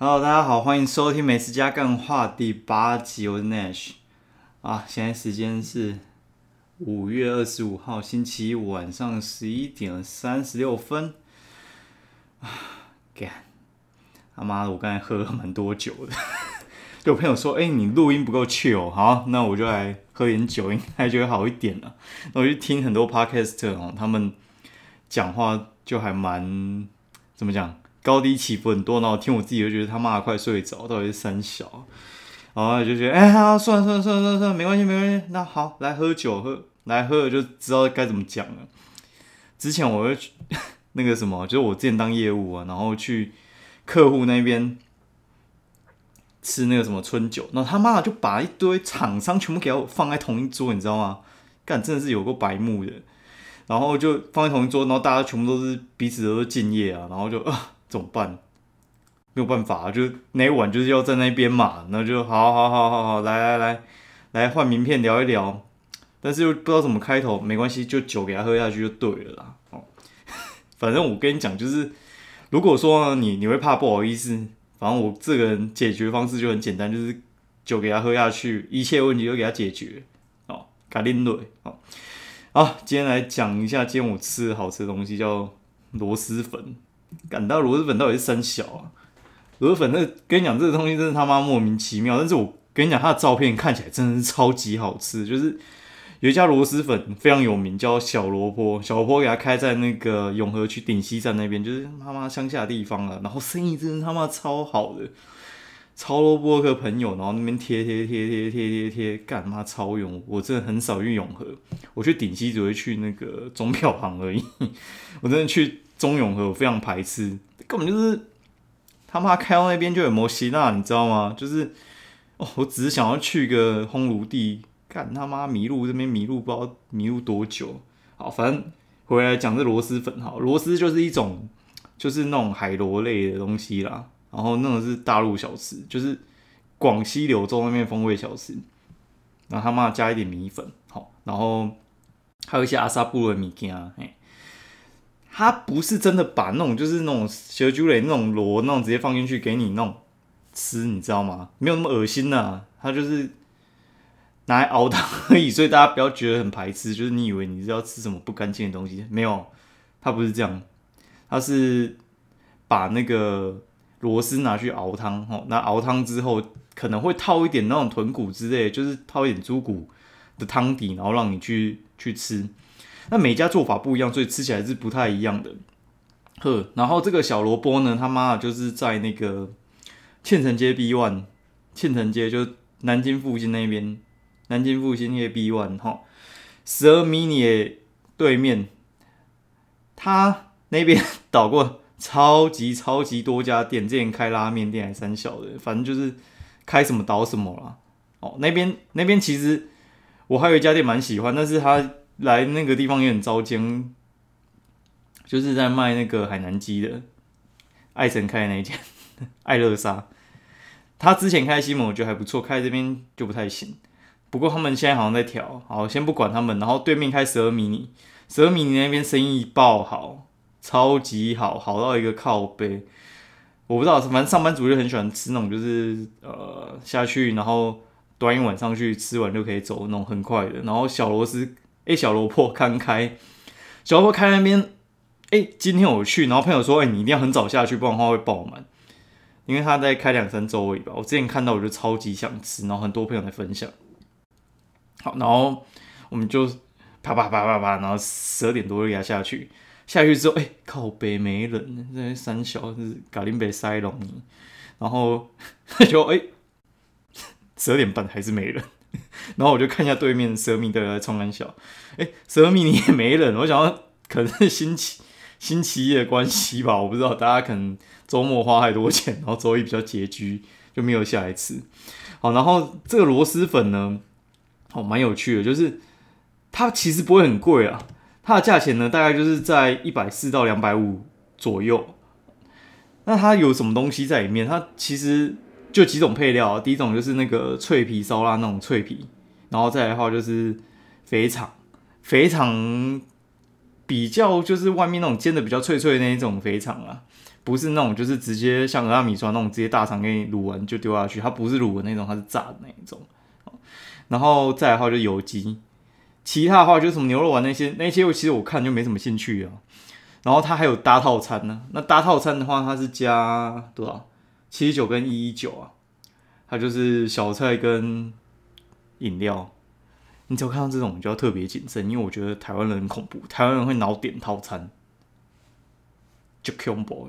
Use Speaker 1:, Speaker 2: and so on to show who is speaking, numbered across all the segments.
Speaker 1: 好大家好，欢迎收听《美食加干话》第八集，我是 Nash 啊。现在时间是五月二十五号星期一晚上十一点三十六分啊。干他妈的，我刚才喝了蛮多酒的。就有朋友说：“哎、你录音不够 chill。”好，那我就来喝点酒，应该就会好一点了。那我就听很多 podcast 哦，他们讲话就还蛮怎么讲，高低起伏很多。然后听我自己就觉得他妈的快睡着，到底是三小。然后就觉得，哎、呀，算了算了算了算了，没关系没关系。那好，来喝酒，喝来喝了就知道该怎么讲了。之前我会去 那个什么，就是我之前当业务啊，然后去客户那边吃那个什么春酒，然后他妈的就把一堆厂商全部给我放在同一桌，你知道吗？干真的是有够白目的。然后就放在同一桌，然后大家全部都是彼此都是敬业啊，然后就啊怎么办？没有办法、啊，就那一晚就是要在那边嘛，然后就好好好好好，来来来来换名片聊一聊，但是又不知道怎么开头，没关系，就酒给他喝下去就对了啦。哦，反正我跟你讲，就是如果说你你会怕不好意思，反正我这个人解决方式就很简单，就是酒给他喝下去，一切问题都给他解决。哦，咖喱蕊哦。好，今天来讲一下，今天我吃的好吃的东西叫螺蛳粉。感到螺蛳粉到底是生小啊？螺蛳粉那跟你讲，这个东西真是他妈莫名其妙。但是我跟你讲，它的照片看起来真的是超级好吃。就是有一家螺蛳粉非常有名，叫小萝卜。小萝卜给它开在那个永和区顶溪站那边，就是他妈乡下地方了。然后生意真的他妈超好的。超多播客朋友，然后那边贴贴贴贴贴贴贴，干妈超勇！我真的很少去永和，我去顶溪只会去那个钟票行而已。我真的去中永和，我非常排斥，根本就是他妈开到那边就有摩西娜，你知道吗？就是哦，我只是想要去个烘炉地，干他妈迷路这边迷路不知道迷路多久。好，反正回来讲这螺蛳粉，好，螺蛳就是一种就是那种海螺类的东西啦。然后那种是大陆小吃，就是广西柳州那边风味小吃。然后他妈加一点米粉，好，然后还有一些阿萨布的米羹，嘿，他不是真的把那种就是那种蛇猪类那种螺那种直接放进去给你弄吃，你知道吗？没有那么恶心呐、他就是拿来熬汤而已，所以大家不要觉得很排斥，就是你以为你是要吃什么不干净的东西，没有，他不是这样，他是把那个。螺丝拿去熬汤，吼，那熬汤之后可能会套一点那种豚骨之类，就是套一点猪骨的汤底，然后让你去去吃。那每家做法不一样，所以吃起来是不太一样的。呵，然后这个小萝卜呢，他妈就是在那个庆城街 B one，庆城街就南京复兴那边，南京复兴那 B one 哈，十二 mini 对面，他那边倒过。超级超级多家店，之前开拉面店还三小的，反正就是开什么倒什么啦。哦，那边那边其实我还有一家店蛮喜欢，但是他来那个地方也很糟践，就是在卖那个海南鸡的，爱神开的那一间 爱乐沙。他之前开西门我觉得还不错，开这边就不太行。不过他们现在好像在调，好先不管他们，然后对面开十二迷你，十二迷你那边生意爆好。超级好，好到一个靠背，我不知道，反正上班族就很喜欢吃那种，就是呃下去，然后端一碗上去，吃完就可以走那种很快的。然后小螺丝，哎、小萝卜刚开，小萝卜开那边，哎、今天我去，然后朋友说，哎、你一定要很早下去，不然的话会爆满，因为他在开两三周而已吧。我之前看到我就超级想吃，然后很多朋友在分享。好，然后我们就啪啪啪啪啪，然后十二点多就给他下去。下去之后，哎、靠北没人，这三小是格林北塞隆尼，然后 他就哎，十、欸、二点半还是没人，然后我就看一下对面蛇米的冲安小，哎、欸，蛇米你也没人，我想要可能是星期星期一的关系吧，我不知道，大家可能周末花太多钱，然后周一比较拮据，就没有下来吃。好，然后这个螺蛳粉呢，哦，蛮有趣的，就是它其实不会很贵啊。它的价钱呢，大概就是在一百四到两百五左右。那它有什么东西在里面？它其实就几种配料、第一种就是那个脆皮烧腊那种脆皮，然后再来的话就是肥肠，肥肠比较就是外面那种煎的比较脆脆的那一种肥肠啊，不是那种就是直接像俄阿米刷那种直接大肠给你卤完就丢下去，它不是卤的那种，它是炸的那一种。然后再的话就有机，其他的话就是什么牛肉丸那些那些，我其实我看就没什么兴趣啊。然后它还有搭套餐呢，那搭套餐的话，它是加多少？七十九跟一一九啊，它就是小菜跟饮料。你只要看到这种，你就要特别谨慎，因为我觉得台湾人很恐怖，台湾人会脑点套餐，就 combo。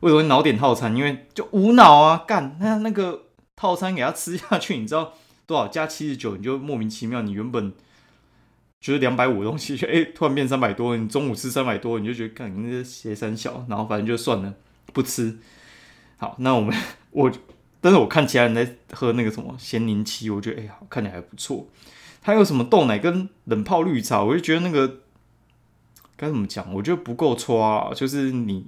Speaker 1: 为什么会脑点套餐？因为就无脑啊，干那那个套餐给他吃下去，你知道多少加七十九，你就莫名其妙，你原本就是两百五的东西，就哎突然变三百多，你中午吃三百多，你就觉得干你那些鞋三小，然后反正就算了，不吃。好，那我们我，但是我看其他人在喝那个什么咸柠七，我觉得哎呀，看起来还不错。还有什么豆奶跟冷泡绿茶，我就觉得那个该怎么讲，我觉得不够戳啊。就是你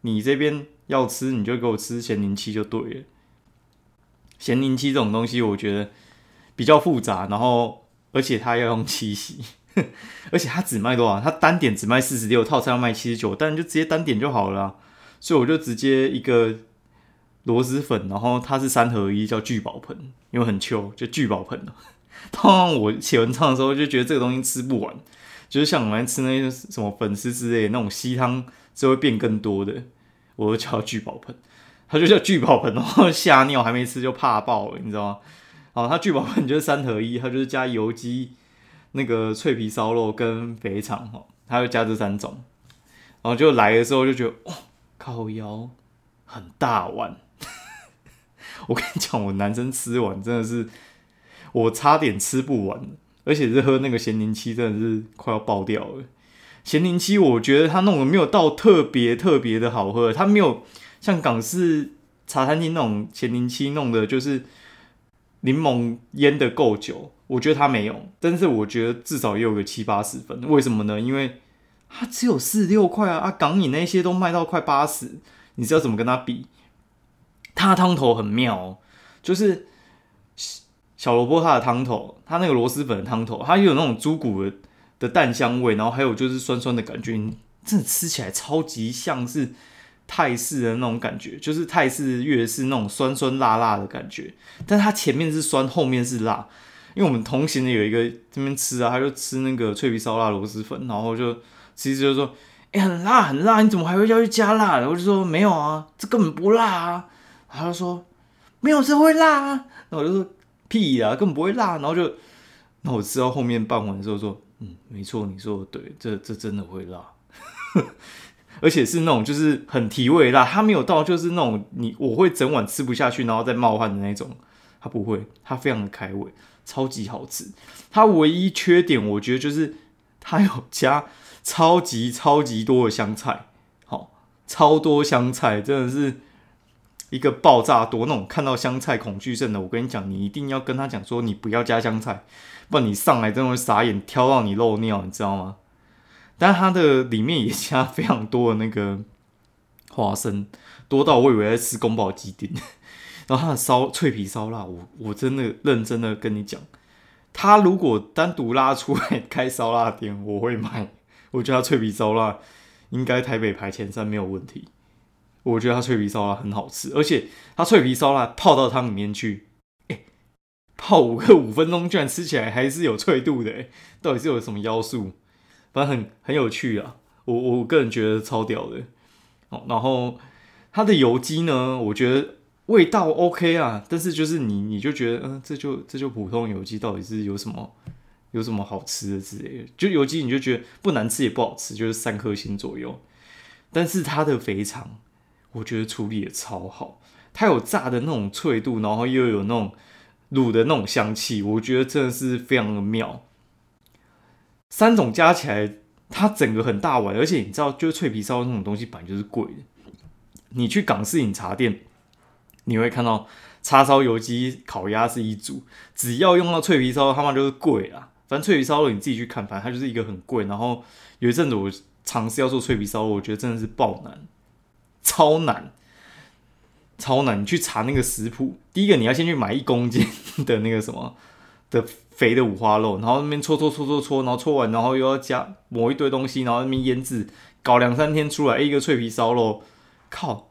Speaker 1: 你这边要吃，你就给我吃咸柠七就对了。咸柠七这种东西，我觉得比较复杂，然后而且它要用七喜，而且它只卖多少？它单点只卖四十六，套餐要卖七十九，但就直接单点就好了。所以我就直接一个螺蛳粉，然后它是三合一，叫聚宝盆，因为很秋，就聚宝盆 通常我写文章的时候就觉得这个东西吃不完，就是像我们吃那些什么粉丝之类那种稀汤是会变更多的，我就叫聚宝盆，它就叫聚宝盆，然后吓尿还没吃就怕爆了，你知道吗？好，它聚宝盆就是三合一，它就是加油鸡、那个脆皮烧肉跟肥肠哈，它就加这三种，然后就来的时候就觉得哇，烤腰。很大碗，我跟你讲，我男生吃完真的是。我差点吃不完，而且是喝那个咸柠七，真的是快要爆掉了。咸柠七，我觉得它弄的没有到特别特别的好喝，它没有像港式茶餐厅那种咸柠七弄的，就是柠檬腌的够久。我觉得它没有，但是我觉得至少也有个七八十分。为什么呢？因为它只有四六块啊！啊，港饮那些都卖到快八十，你知道怎么跟它比？它汤头很妙，就是。小萝卜它的汤头，它那个螺蛳粉的汤头，它有那种猪骨的的蛋香味，然后还有就是酸酸的感觉，真的吃起来超级像是泰式的那种感觉，就是泰式粤式那种酸酸辣辣的感觉。但它前面是酸，后面是辣。因为我们同行的有一个这边吃啊，他就吃那个脆皮烧腊螺蛳粉，然后就其实就说：“哎，很辣很辣，你怎么还会要去加辣？”我就说：“没有啊，这根本不辣啊。”他就说：“没有，这会辣啊。”那我就说。屁呀，根本不会辣。然后就，那我吃到后面半碗的时候说，嗯，没错，你说的对，这这真的会辣，而且是那种就是很提味辣，它没有到就是那种你我会整碗吃不下去，然后再冒汗的那种，它不会，它非常的开胃，超级好吃。它唯一缺点我觉得就是它有加 超级超级多的香菜，好，超多香菜，真的是。一个爆炸多那种看到香菜恐惧症的，我跟你讲，你一定要跟他讲说，你不要加香菜，不然你上来真的会傻眼，挑到你漏尿，你知道吗？但它的里面也加非常多的那个花生，多到我以为在吃宫保鸡丁。然后它的烧脆皮烧腊，我我真的认真的跟你讲，他如果单独拉出来开烧腊店，我会买。我觉得脆皮烧腊应该台北排前三没有问题。我觉得它脆皮烧腊很好吃，而且它脆皮烧腊泡到汤里面去，哎，泡五个五分钟，居然吃起来还是有脆度的，到底是有什么妖术？反正很很有趣啊，我我个人觉得超屌的。哦，然后它的油鸡呢，我觉得味道 OK 啊，但是就是你你就觉得，嗯，这就这就普通油鸡，到底是有什么有什么好吃的之类的？就油鸡你就觉得不难吃也不好吃，就是三颗星左右。但是它的肥肠。我觉得处理也超好，它有炸的那种脆度，然后又有那种卤的那种香气，我觉得真的是非常的妙。三种加起来，它整个很大碗，而且你知道，就是脆皮烧那种东西本来就是贵的。你去港式饮茶店，你会看到叉烧、油鸡、烤鸭是一组，只要用到脆皮烧，他妈就是贵啊。反正脆皮烧肉你自己去看，反正它就是一个很贵。然后有一阵子我尝试要做脆皮烧，我觉得真的是爆难。超难，超难！你去查那个食谱，第一个你要先去买一公斤的那个什么的肥的五花肉，然后那边搓搓搓搓搓，然后搓完，然后又要加抹一堆东西，然后那边腌制，搞两三天出来一个脆皮烧肉，靠，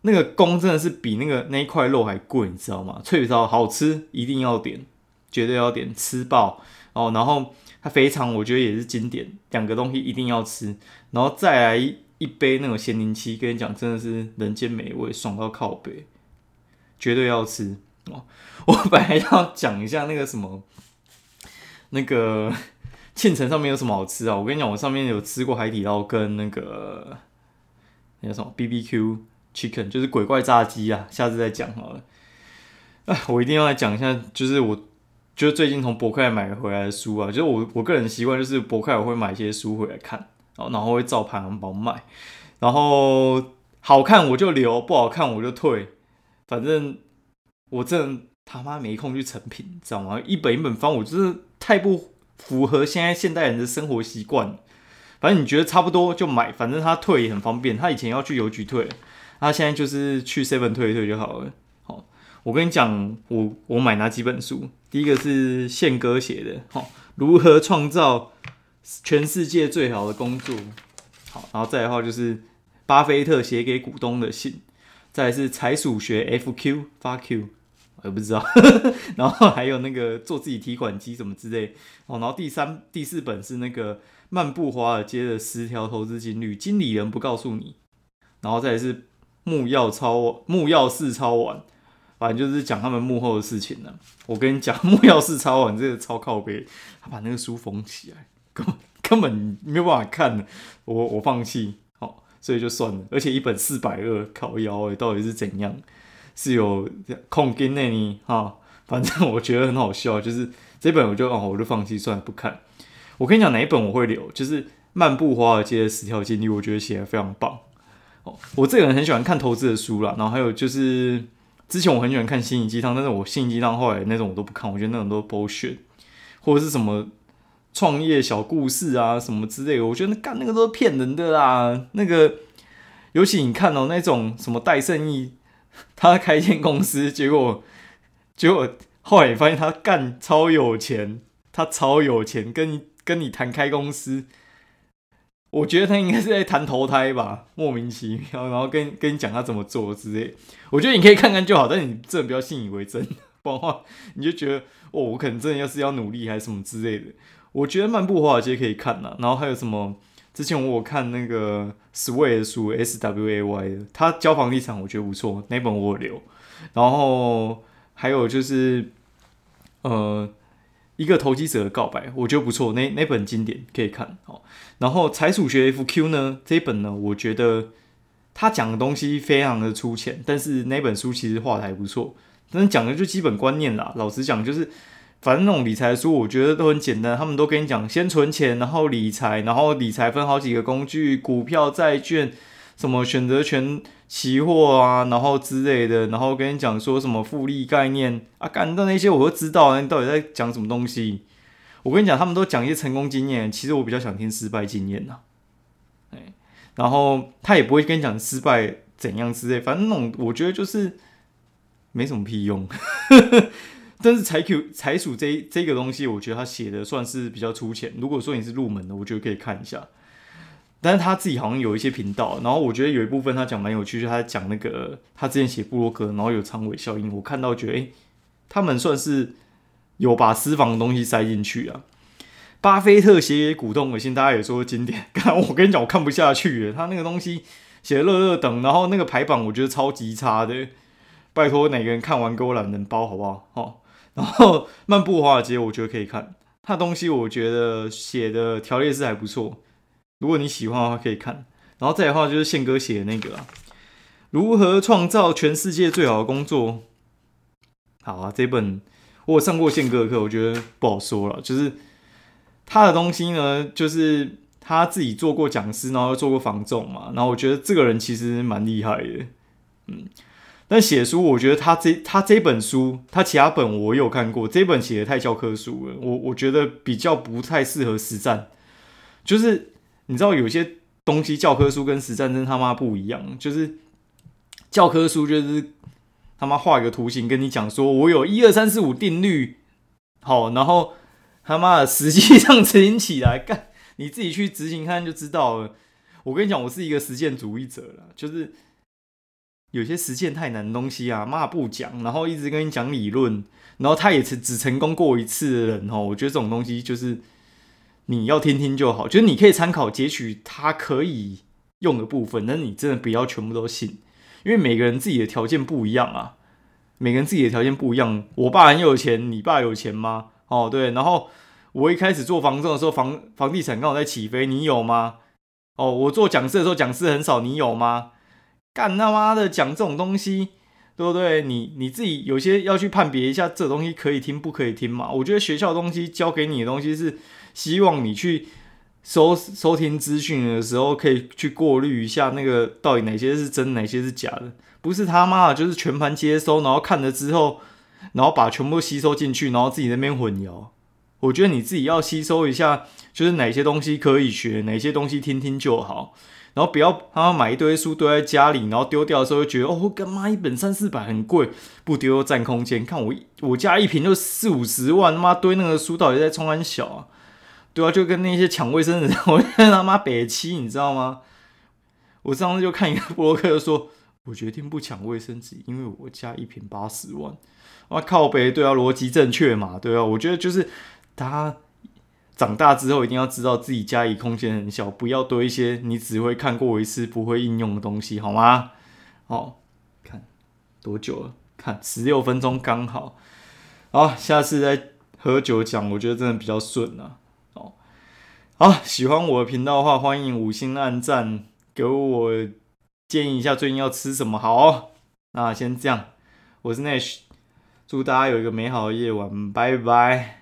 Speaker 1: 那个工真的是比那个那一块肉还贵，你知道吗？脆皮烧好吃，一定要点，绝对要点，吃爆哦。然后它肥肠我觉得也是经典，两个东西一定要吃，然后再来一杯那种咸柠七，跟你讲真的是人间美味，爽到靠背，绝对要吃哦。我本来要讲一下那个什么，那个 庆城上面有什么好吃啊？我跟你讲，我上面有吃过海底捞跟那个那叫什么 B B Q Chicken，就是鬼怪炸鸡啊。下次再讲好了。哎，我一定要来讲一下，就是我就是最近从博客买回来的书啊。就是我我个人习惯，就是博客我会买一些书回来看，然后会照排行榜卖，然后好看我就留，不好看我就退，反正我真。他妈没空去成品，知道吗？一本一本翻，我就是太不符合现在现代人的生活习惯。反正你觉得差不多就买，反正他退也很方便。他以前要去邮局退，他现在就是去 Seven 退一退就好了。好，我跟你讲，我我买哪几本书？第一个是宪哥写的，好，如何创造全世界最好的工作。好，然后再的话就是巴菲特写给股东的信，再是财鼠学 FQ 发 Q。我也不知道，然后还有那个做自己提款机什么之类哦，然后第三、第四本是那个漫步华尔街的十条投资金律，经理人不告诉你，然后再是木曜超木曜四超玩，反正就是讲他们幕后的事情呢。我跟你讲，木曜四超玩这个超靠背，他把那个书封起来，根本 根本没有办法看，我我放弃，好，所以就算了，而且一本四百二，靠腰诶，到底是怎样？是有空跟那里哈，反正我觉得很好笑，就是这本我就哦，我就放弃算了不看。我跟你讲哪一本我会留，就是《漫步华尔街的十条经历》，我觉得写的非常棒。哦，我这个人很喜欢看投资的书啦，然后还有就是之前我很喜欢看心灵鸡汤，但是我心灵鸡汤后来那种我都不看，我觉得那种都 bullshit，或者是什么创业小故事啊什么之类的，我觉得干那个都是骗人的啦。那个尤其你看哦，那种什么戴胜义。他开一间公司，结果结果后来发现他干超有钱，他超有钱，跟你跟你谈开公司，我觉得他应该是在谈投胎吧，莫名其妙，然后跟跟你讲他怎么做之类，我觉得你可以看看就好，但你真的不要信以为真，不然的话你就觉得哦，我可能真的要是要努力还是什么之类的，我觉得漫步华尔街可以看呐，然后还有什么？之前我看那个 Sway 的书，S W A Y 的，他教房地产，我觉得不错，那本我留。然后还有就是，呃，一个投机者的告白，我觉得不错，那那本经典可以看。哦，然后财鼠学 F Q 呢，这本呢，我觉得他讲的东西非常的粗浅，但是那本书其实画的还不错，但是讲的就基本观念啦。老实讲，就是。反正那种理财书，我觉得都很简单。他们都跟你讲，先存钱，然后理财，然后理财分好几个工具，股票、债券，什么选择权、期货啊，然后之类的。然后跟你讲说什么复利概念啊，干的那些我都知道。你到底在讲什么东西？我跟你讲，他们都讲一些成功经验，其实我比较想听失败经验呐。哎，然后他也不会跟你讲失败怎样之类，反正那种我觉得就是没什么屁用。但是财 Q 财鼠这这个东西，我觉得他写的算是比较粗浅。如果说你是入门的，我觉得可以看一下。但是他自己好像有一些频道，然后我觉得有一部分他讲蛮有趣，就他讲那个他之前写布洛格，然后有长尾效应，我看到觉得，哎，他们算是有把私房的东西塞进去啊。巴菲特写股东的信，大家也说经典。刚我跟你讲，我看不下去，他那个东西写的热热等，然后那个排版我觉得超级差的。拜托哪个人看完给我懒人包好不好？哦。然后漫步华尔街，我觉得可以看他东西，我觉得写的条列式还不错。如果你喜欢的话，可以看。然后再的话就是宪哥写的那个，如何创造全世界最好的工作。好啊，这本我有上过宪哥的课，我觉得不好说了。就是他的东西呢，就是他自己做过讲师，然后又做过防重嘛。然后我觉得这个人其实蛮厉害的，嗯。但写书，我觉得他这他这本书，他其他本我有看过，这本写的太教科书了，我我觉得比较不太适合实战。就是你知道有些东西教科书跟实战真他妈不一样，就是教科书就是他妈画一个图形跟你讲说，我有一二三四五定律，好，然后他妈的实际上执行起来干，你自己去执行看就知道了。我跟你讲，我是一个实践主义者了，就是。有些实践太难的东西啊，骂不讲，然后一直跟你讲理论，然后他也只只成功过一次的人哦，我觉得这种东西就是你要听听就好，就是你可以参考截取他可以用的部分，但你真的不要全部都信，因为每个人自己的条件不一样啊，每个人自己的条件不一样。我爸很有钱，你爸有钱吗？哦，对，然后我一开始做房仲的时候，房房地产刚好在起飞，你有吗？哦，我做讲师的时候，讲师很少，你有吗？干他妈的讲这种东西，对不对？你你自己有些要去判别一下，这东西可以听不可以听嘛？我觉得学校东西教给你的东西是希望你去收收听资讯的时候，可以去过滤一下那个到底哪些是真，哪些是假的，不是他妈的就是全盘接收，然后看了之后，然后把全部吸收进去，然后自己那边混淆。我觉得你自己要吸收一下，就是哪些东西可以学，哪些东西听听就好。然后不要他妈买一堆书堆在家里，然后丢掉的时候就觉得哦，干妈一本三四百很贵，不丢占空间。看我我家一瓶就四五十万，他妈堆那个书到底在冲安小啊？对啊，就跟那些抢卫生纸，我他妈北七，你知道吗？我上次就看一个博客说，我决定不抢卫生纸，因为我家一瓶八十万。我靠北，对啊，逻辑正确嘛？对啊，我觉得就是他。长大之后一定要知道自己家里空间很小，不要堆一些你只会看过一次不会应用的东西，好吗？哦，看多久了？看十六分钟刚好。好，下次再喝酒讲，我觉得真的比较顺啊。哦，好，喜欢我的频道的话，欢迎五星按赞，给我建议一下最近要吃什么。好，那先这样，我是 Nash，祝大家有一个美好的夜晚，拜拜。